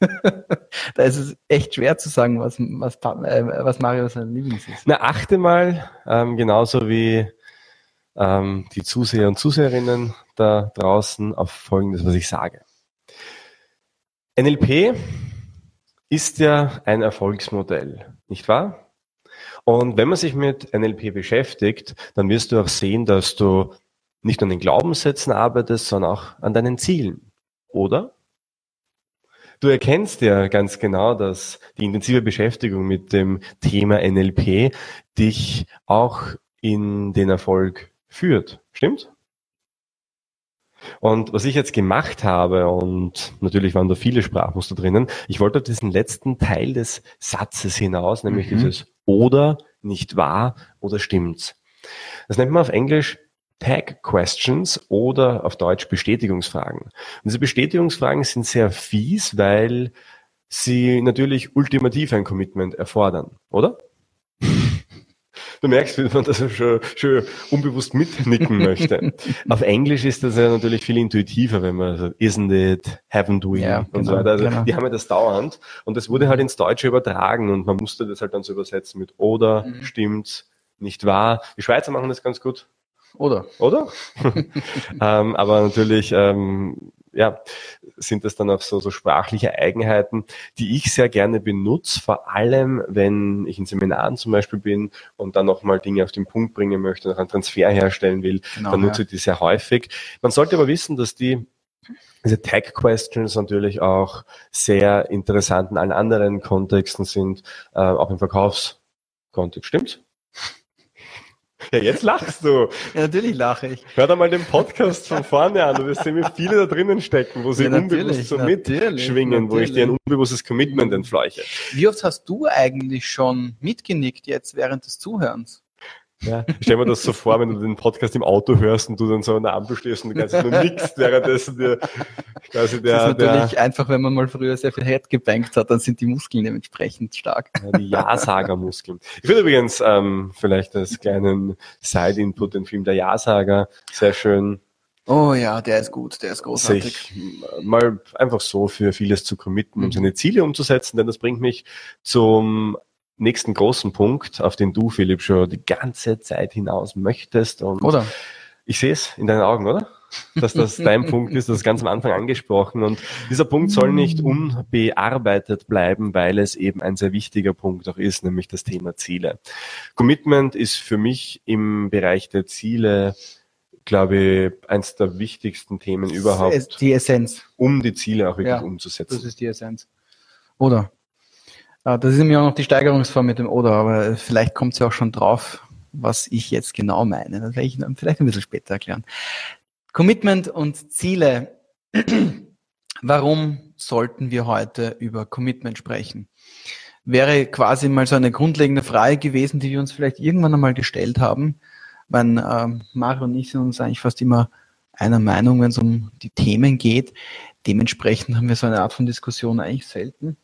da ist es echt schwer zu sagen, was, was, äh, was Mario sein Lieblings ist.
Na, achte mal, ähm, genauso wie ähm, die Zuseher und Zuseherinnen da draußen auf Folgendes, was ich sage. NLP ist ja ein Erfolgsmodell, nicht wahr? Und wenn man sich mit NLP beschäftigt, dann wirst du auch sehen, dass du nicht nur an den Glaubenssätzen arbeitest, sondern auch an deinen Zielen. Oder? Du erkennst ja ganz genau, dass die intensive Beschäftigung mit dem Thema NLP dich auch in den Erfolg führt. Stimmt? Und was ich jetzt gemacht habe, und natürlich waren da viele Sprachmuster drinnen, ich wollte auf diesen letzten Teil des Satzes hinaus, nämlich mhm. dieses oder, nicht wahr oder stimmt's. Das nennt man auf Englisch Tag Questions oder auf Deutsch Bestätigungsfragen. Und diese Bestätigungsfragen sind sehr fies, weil sie natürlich ultimativ ein Commitment erfordern, oder? Du merkst, wie man das schon, schon unbewusst mitnicken möchte. Auf Englisch ist das ja natürlich viel intuitiver, wenn man sagt, isn't it, haven't we ja, und genau, so weiter. Also genau. die haben ja das dauernd und das wurde halt ins Deutsche übertragen und man musste das halt dann so übersetzen mit oder, mhm. stimmt's, nicht wahr. Die Schweizer machen das ganz gut.
Oder?
Oder? ähm, aber natürlich ähm, ja, sind das dann auch so, so sprachliche Eigenheiten, die ich sehr gerne benutze, vor allem wenn ich in Seminaren zum Beispiel bin und dann nochmal Dinge auf den Punkt bringen möchte, noch einen Transfer herstellen will, genau, dann nutze ja. ich die sehr häufig. Man sollte aber wissen, dass die diese Tag Questions natürlich auch sehr interessant in allen anderen Kontexten sind, äh, auch im Verkaufskontext. Stimmt's? Ja, jetzt lachst du.
Ja, natürlich lache ich.
Hör da mal den Podcast von vorne an. Du wirst sehen, wie viele da drinnen stecken, wo sie ja, unbewusst so mitschwingen, wo ich dir ein unbewusstes Commitment entfleuche.
Wie oft hast du eigentlich schon mitgenickt jetzt während des Zuhörens?
Ja, ich stell mir das so vor, wenn du den Podcast im Auto hörst und du dann so an der Ampel stehst und du kannst nur nichts, währenddessen dir
quasi der... Das ist natürlich der, einfach, wenn man mal früher sehr viel Head gebankt hat, dann sind die Muskeln dementsprechend stark.
Ja, die Ja-Sager-Muskeln. Ich finde übrigens ähm, vielleicht als kleinen Side-Input den Film Der Ja-Sager sehr schön
Oh ja, der ist gut, der ist großartig.
Mal einfach so für vieles zu committen, um mhm. seine Ziele umzusetzen, denn das bringt mich zum nächsten großen Punkt, auf den du, Philipp, schon die ganze Zeit hinaus möchtest. Und
Oder?
Ich sehe es in deinen Augen, oder? Dass das dein Punkt ist, das ist ganz am Anfang angesprochen. Und dieser Punkt soll nicht unbearbeitet bleiben, weil es eben ein sehr wichtiger Punkt auch ist, nämlich das Thema Ziele. Commitment ist für mich im Bereich der Ziele glaube ich, eins der wichtigsten Themen überhaupt.
Die Essenz.
Um die Ziele auch wirklich
Ja,
umzusetzen.
Das ist die Essenz. Oder? Ah, Das ist nämlich auch noch die Steigerungsform mit dem Oder, aber vielleicht kommt sie auch schon drauf, was ich jetzt genau meine. Das werde ich vielleicht ein bisschen später erklären. Commitment und Ziele. Warum sollten wir heute über Commitment sprechen? Wäre quasi mal so eine grundlegende Frage gewesen, die wir uns vielleicht irgendwann einmal gestellt haben. Mein ähm, Mario und ich sind uns eigentlich fast immer einer Meinung, wenn es um die Themen geht. Dementsprechend haben wir so eine Art von Diskussion eigentlich selten.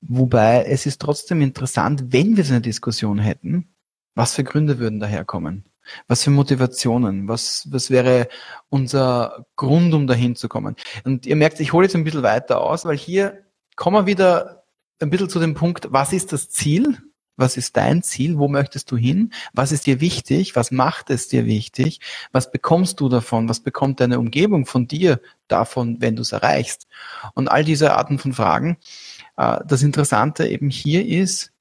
Wobei es ist trotzdem interessant, wenn wir so eine Diskussion hätten, was für Gründe würden daherkommen? Was für Motivationen? Was, was wäre unser Grund, um dahin zu kommen? Und ihr merkt, ich hole jetzt ein bisschen weiter aus, weil hier kommen wir wieder ein bisschen zu dem Punkt, was ist das Ziel? Was ist dein Ziel? Wo möchtest du hin? Was ist dir wichtig? Was macht es dir wichtig? Was bekommst du davon? Was bekommt deine Umgebung von dir davon, wenn du es erreichst? Und all diese Arten von Fragen. Äh, Das Interessante eben hier ist,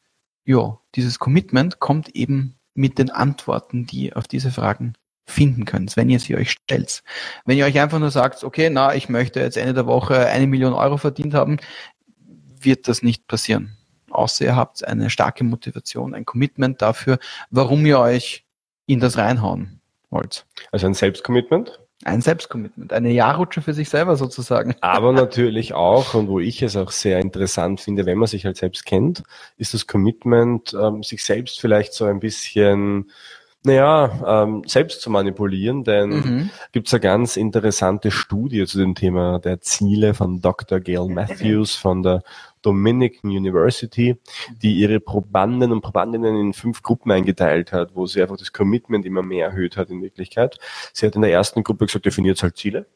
ja, dieses Commitment kommt eben mit den Antworten, die ihr auf diese Fragen finden könnt, wenn ihr sie euch stellt. Wenn ihr euch einfach nur sagt, okay, na, ich möchte jetzt Ende der Woche eine Million Euro verdient haben, wird das nicht passieren. Außer ihr habt eine starke Motivation, ein Commitment dafür, warum ihr euch in das reinhauen wollt.
Also ein Selbstcommitment,
Ein Selbstcommitment, eine Jahrrutsche für sich selber sozusagen.
aber natürlich auch, und wo ich es auch sehr interessant finde, wenn man sich halt selbst kennt, ist das Commitment, ähm, sich selbst vielleicht so ein bisschen, naja, ähm, selbst zu manipulieren, denn
Mhm.
gibt es eine ganz interessante Studie zu dem Thema der Ziele von Dr. Gail Matthews von der Dominican University, die ihre Probanden und Probandinnen in fünf Gruppen eingeteilt hat, wo sie einfach das Commitment immer mehr erhöht hat in Wirklichkeit. Sie hat in der ersten Gruppe gesagt, definiert halt Ziele.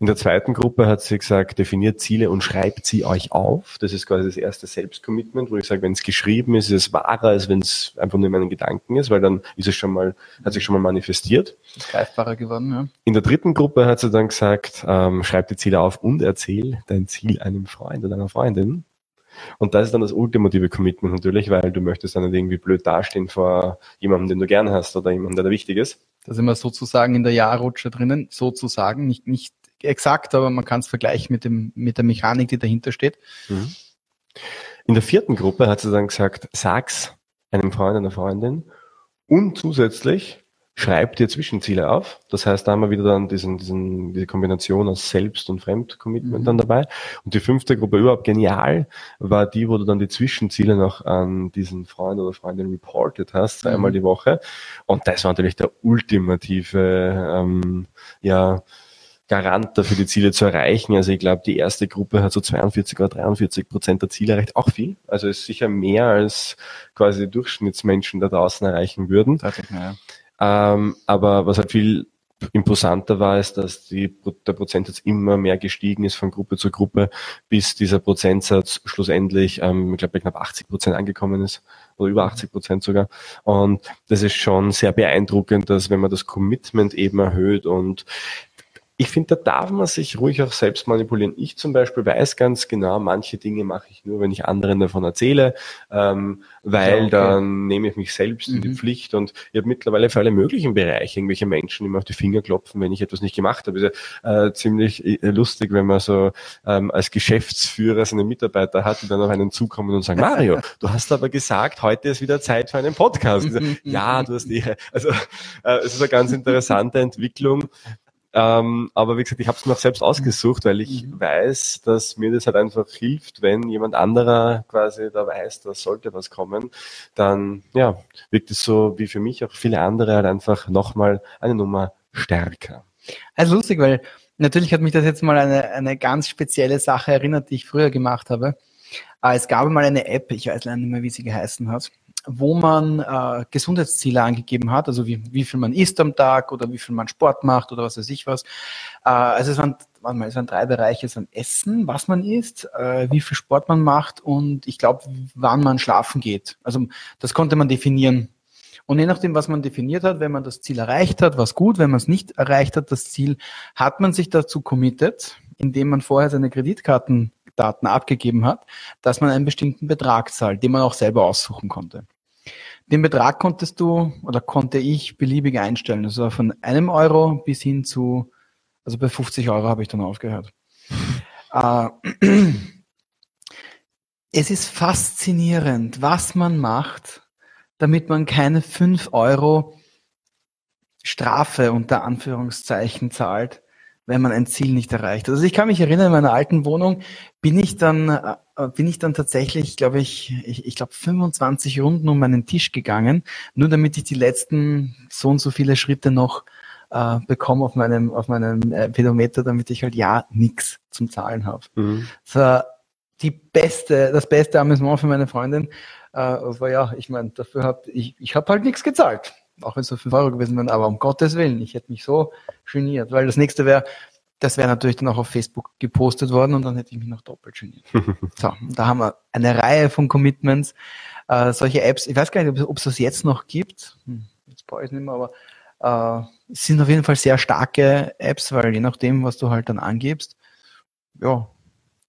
In der zweiten Gruppe hat sie gesagt, definiert Ziele und schreibt sie euch auf. Das ist quasi das erste Selbstcommitment, wo ich sage, wenn es geschrieben ist, ist es wahrer, als wenn es einfach nur in meinen Gedanken ist, weil dann ist es schon mal, hat sich schon mal manifestiert.
Ist greifbarer geworden, ja.
In der dritten Gruppe hat sie dann gesagt, ähm, schreib die Ziele auf und erzähl dein Ziel einem Freund oder einer Freundin. Und das ist dann das ultimative Commitment natürlich, weil du möchtest dann nicht irgendwie blöd dastehen vor jemandem, den du gern hast oder jemandem, der dir wichtig ist.
Da sind wir sozusagen in der Jahrrutsche drinnen, sozusagen, nicht, nicht exakt, aber man kann es vergleichen mit dem, mit der Mechanik, die dahinter steht.
Mhm. In der vierten Gruppe hat sie dann gesagt, sag's einem Freund, einer Freundin und zusätzlich schreib dir Zwischenziele auf. Das heißt, da haben wir wieder dann diesen, diesen, diese Kombination aus Selbst- und Fremdcommitment
Mhm.
dann dabei. Und die fünfte Gruppe überhaupt genial war die, wo du dann die Zwischenziele noch an diesen Freund oder Freundin reported hast, zweimal
Mhm.
die Woche. Und das war natürlich der ultimative, ähm, ja, Garant dafür, die Ziele zu erreichen. Also ich glaube, die erste Gruppe hat so 42 oder 43 Prozent der Ziele erreicht. Auch viel. Also ist sicher mehr als quasi die Durchschnittsmenschen da draußen erreichen würden.
Ja.
Ähm, aber was halt viel imposanter war, ist, dass die, der Prozentsatz immer mehr gestiegen ist von Gruppe zu Gruppe, bis dieser Prozentsatz schlussendlich, ähm, ich glaube, bei knapp 80 Prozent angekommen ist oder über 80 Prozent sogar. Und das ist schon sehr beeindruckend, dass wenn man das Commitment eben erhöht und ich finde, da darf man sich ruhig auch selbst manipulieren. Ich zum Beispiel weiß ganz genau, manche Dinge mache ich nur, wenn ich anderen davon erzähle, ähm, weil
Ja, okay.
dann nehme ich mich selbst in die
Mhm.
Pflicht und ich habe mittlerweile für alle möglichen Bereiche irgendwelche Menschen, die mir auf die Finger klopfen, wenn ich etwas nicht gemacht habe. Ist ja äh, ziemlich äh, lustig, wenn man so ähm, als Geschäftsführer seine Mitarbeiter hat, die dann auf einen zukommen und sagen, Mario, du hast aber gesagt, heute ist wieder Zeit für einen Podcast. So, ja, du hast Ehre. Also äh, es ist eine ganz interessante Entwicklung. Ähm, aber wie gesagt, ich habe es mir auch selbst ausgesucht, weil ich
Mhm.
weiß, dass mir das halt einfach hilft, wenn jemand anderer quasi da weiß, da sollte was kommen, dann ja, wirkt es so wie für mich auch viele andere halt einfach nochmal eine Nummer stärker.
Also lustig, weil natürlich hat mich das jetzt mal eine, eine ganz spezielle Sache erinnert, die ich früher gemacht habe. Äh, Es gab mal eine App, ich weiß leider nicht mehr, wie sie geheißen hat. Wo man äh, Gesundheitsziele angegeben hat, also wie, wie viel man isst am Tag oder wie viel man Sport macht oder was weiß ich was. Äh, also es waren, warte mal, es waren drei Bereiche, es waren Essen, was man isst, äh, wie viel Sport man macht und ich glaube, wann man schlafen geht. Also das konnte man definieren. Und je nachdem, was man definiert hat, wenn man das Ziel erreicht hat, was gut, wenn man es nicht erreicht hat, das Ziel, hat man sich dazu committed, indem man vorher seine Kreditkartendaten abgegeben hat, dass man einen bestimmten Betrag zahlt, den man auch selber aussuchen konnte. Den Betrag konntest du oder konnte ich beliebig einstellen. Also von einem Euro bis hin zu, also bei 50 Euro habe ich dann aufgehört. Äh, es ist faszinierend, was man macht, damit man keine 5 Euro Strafe unter Anführungszeichen zahlt, wenn man ein Ziel nicht erreicht. Also ich kann mich erinnern, in meiner alten Wohnung bin ich dann, äh, bin ich dann tatsächlich, glaube ich, ich, ich glaube 25 Runden um meinen Tisch gegangen, nur damit ich die letzten so und so viele Schritte noch äh, bekomme auf meinem, auf meinem äh, Pedometer, damit ich halt ja nichts zum Zahlen habe. Mhm. Das war die beste, das beste Amüsement für meine Freundin. Äh, aber ja, ich meine, dafür habe ich, ich habe halt nichts gezahlt auch wenn es nur 5 Euro gewesen wären, aber um Gottes Willen, ich hätte mich so geniert, weil das nächste wäre, das wäre natürlich dann auch auf Facebook gepostet worden und dann hätte ich mich noch doppelt geniert. so, da haben wir eine Reihe von Commitments, äh, solche Apps, ich weiß gar nicht, ob es das jetzt noch gibt, hm, jetzt brauche ich es nicht mehr, aber äh, es sind auf jeden Fall sehr starke Apps, weil je nachdem, was du halt dann angibst, ja,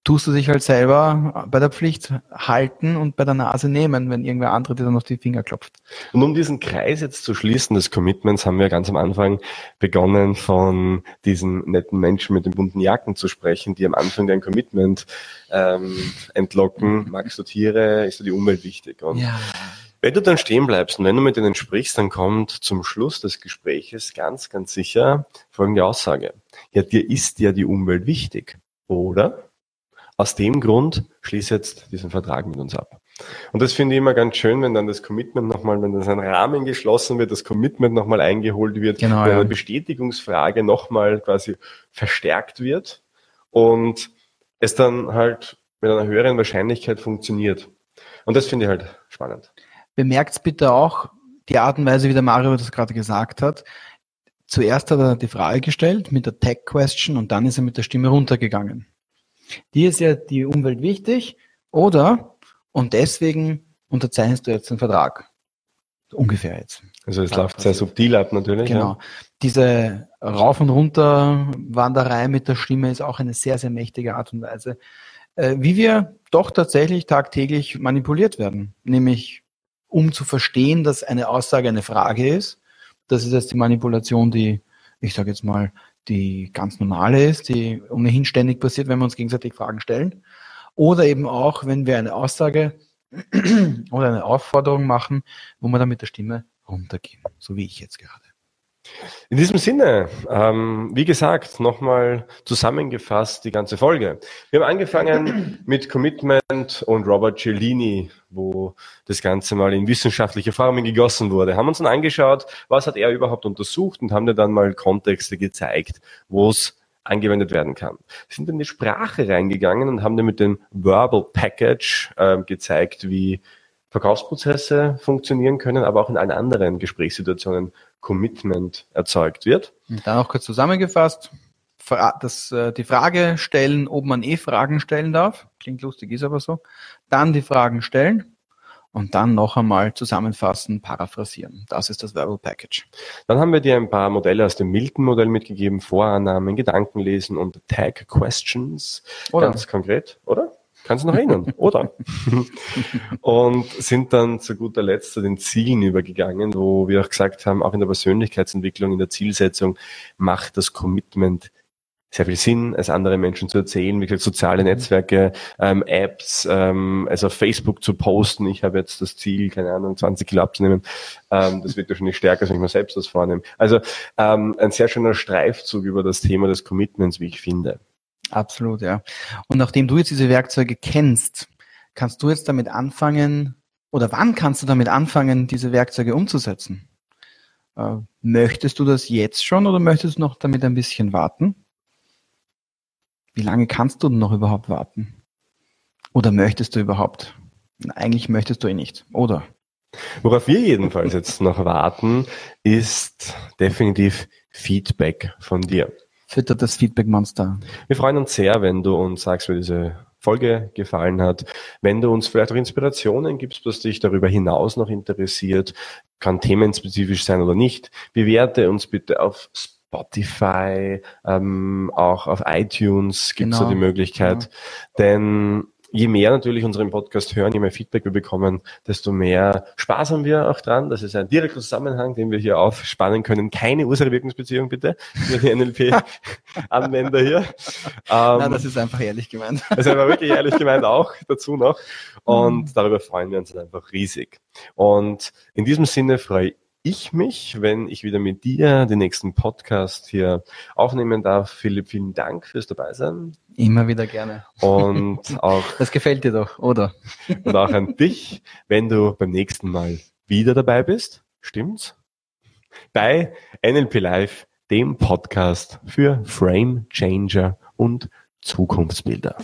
tust du dich halt selber bei der Pflicht halten und bei der Nase nehmen, wenn irgendwer andere dir dann auf die Finger klopft.
Und um diesen Kreis jetzt zu schließen des Commitments, haben wir ganz am Anfang begonnen, von diesen netten Menschen mit den bunten Jacken zu sprechen, die am Anfang dein Commitment ähm, entlocken. Magst du Tiere? Ist dir die Umwelt wichtig? Und ja. Wenn du dann stehen bleibst und wenn du mit denen sprichst, dann kommt zum Schluss des Gespräches ganz, ganz sicher folgende Aussage. Ja, dir ist ja die Umwelt wichtig, oder? Aus dem Grund schließe jetzt diesen Vertrag mit uns ab. Und das finde ich immer ganz schön, wenn dann das Commitment nochmal, wenn das ein Rahmen geschlossen wird, das Commitment nochmal eingeholt wird, genau, wenn ja. eine Bestätigungsfrage nochmal quasi verstärkt wird und es dann halt mit einer höheren Wahrscheinlichkeit funktioniert. Und das finde ich halt spannend.
Bemerkt bitte auch die Art und Weise, wie der Mario das gerade gesagt hat. Zuerst hat er die Frage gestellt mit der Tech Question und dann ist er mit der Stimme runtergegangen. Dir ist ja die Umwelt wichtig, oder? Und deswegen unterzeichnest du jetzt einen Vertrag. Ungefähr jetzt.
Also es läuft sehr subtil ab natürlich.
Genau. Ja. Diese Rauf- und Runter-Wanderei mit der Stimme ist auch eine sehr, sehr mächtige Art und Weise, äh, wie wir doch tatsächlich tagtäglich manipuliert werden. Nämlich, um zu verstehen, dass eine Aussage eine Frage ist. Das ist jetzt die Manipulation, die, ich sage jetzt mal, die ganz normale ist, die ohnehin ständig passiert, wenn wir uns gegenseitig Fragen stellen. Oder eben auch, wenn wir eine Aussage oder eine Aufforderung machen, wo wir dann mit der Stimme runtergehen, so wie ich jetzt gerade.
In diesem Sinne, ähm, wie gesagt, nochmal zusammengefasst die ganze Folge. Wir haben angefangen mit Commitment und Robert Cellini, wo das Ganze mal in wissenschaftliche Formen gegossen wurde. Haben uns dann angeschaut, was hat er überhaupt untersucht und haben dir dann mal Kontexte gezeigt, wo es angewendet werden kann. Wir sind in die Sprache reingegangen und haben dir mit dem Verbal Package äh, gezeigt, wie Verkaufsprozesse funktionieren können, aber auch in allen anderen Gesprächssituationen Commitment erzeugt wird.
Und dann auch kurz zusammengefasst, das, äh, die Frage stellen, ob man eh Fragen stellen darf. Klingt lustig, ist aber so. Dann die Fragen stellen und dann noch einmal zusammenfassen, paraphrasieren. Das ist das Verbal Package.
Dann haben wir dir ein paar Modelle aus dem Milton-Modell mitgegeben, Vorannahmen, Gedankenlesen und Tag Questions. Oder? Ganz konkret, oder? Kannst du noch erinnern, oder? und sind dann zu guter Letzt zu den Zielen übergegangen, wo wir auch gesagt haben, auch in der Persönlichkeitsentwicklung, in der Zielsetzung macht das Commitment sehr viel Sinn, es andere Menschen zu erzählen, wie gesagt, soziale mhm. Netzwerke, ähm, Apps, ähm, also auf Facebook zu posten, ich habe jetzt das Ziel, keine Ahnung, 20 Kilo abzunehmen, ähm, das wird wahrscheinlich stärker, als wenn ich mir selbst das vornehme. Also ähm, ein sehr schöner Streifzug über das Thema des Commitments, wie ich finde.
Absolut, ja. Und nachdem du jetzt diese Werkzeuge kennst, kannst du jetzt damit anfangen, oder wann kannst du damit anfangen, diese Werkzeuge umzusetzen? Äh, möchtest du das jetzt schon oder möchtest du noch damit ein bisschen warten? Wie lange kannst du noch überhaupt warten? Oder möchtest du überhaupt? Eigentlich möchtest du eh nicht, oder?
Worauf wir jedenfalls jetzt noch warten, ist definitiv Feedback von dir.
Füttert das Feedback-Monster.
Wir freuen uns sehr, wenn du uns sagst, wie diese Folge gefallen hat. Wenn du uns vielleicht auch Inspirationen gibst, was dich darüber hinaus noch interessiert, kann themenspezifisch sein oder nicht, bewerte uns bitte auf Spotify, ähm, auch auf iTunes gibt es genau. da die Möglichkeit. Genau. Denn je mehr natürlich unseren Podcast hören, je mehr Feedback wir bekommen, desto mehr Spaß haben wir auch dran. Das ist ein direkter Zusammenhang, den wir hier aufspannen können. Keine Ursache-Wirkungsbeziehung bitte für die NLP-Anwender hier.
Ähm, Nein, das ist einfach ehrlich gemeint.
Das ist einfach wirklich ehrlich gemeint auch dazu noch. Und mhm. darüber freuen wir uns einfach riesig. Und in diesem Sinne freue ich mich, wenn ich wieder mit dir den nächsten Podcast hier aufnehmen darf. Philipp, vielen Dank fürs Dabeisein.
Immer wieder gerne.
Und auch.
Das gefällt dir doch, oder?
Und auch an dich, wenn du beim nächsten Mal wieder dabei bist. Stimmt's? Bei NLP Live, dem Podcast für Frame Changer und Zukunftsbilder.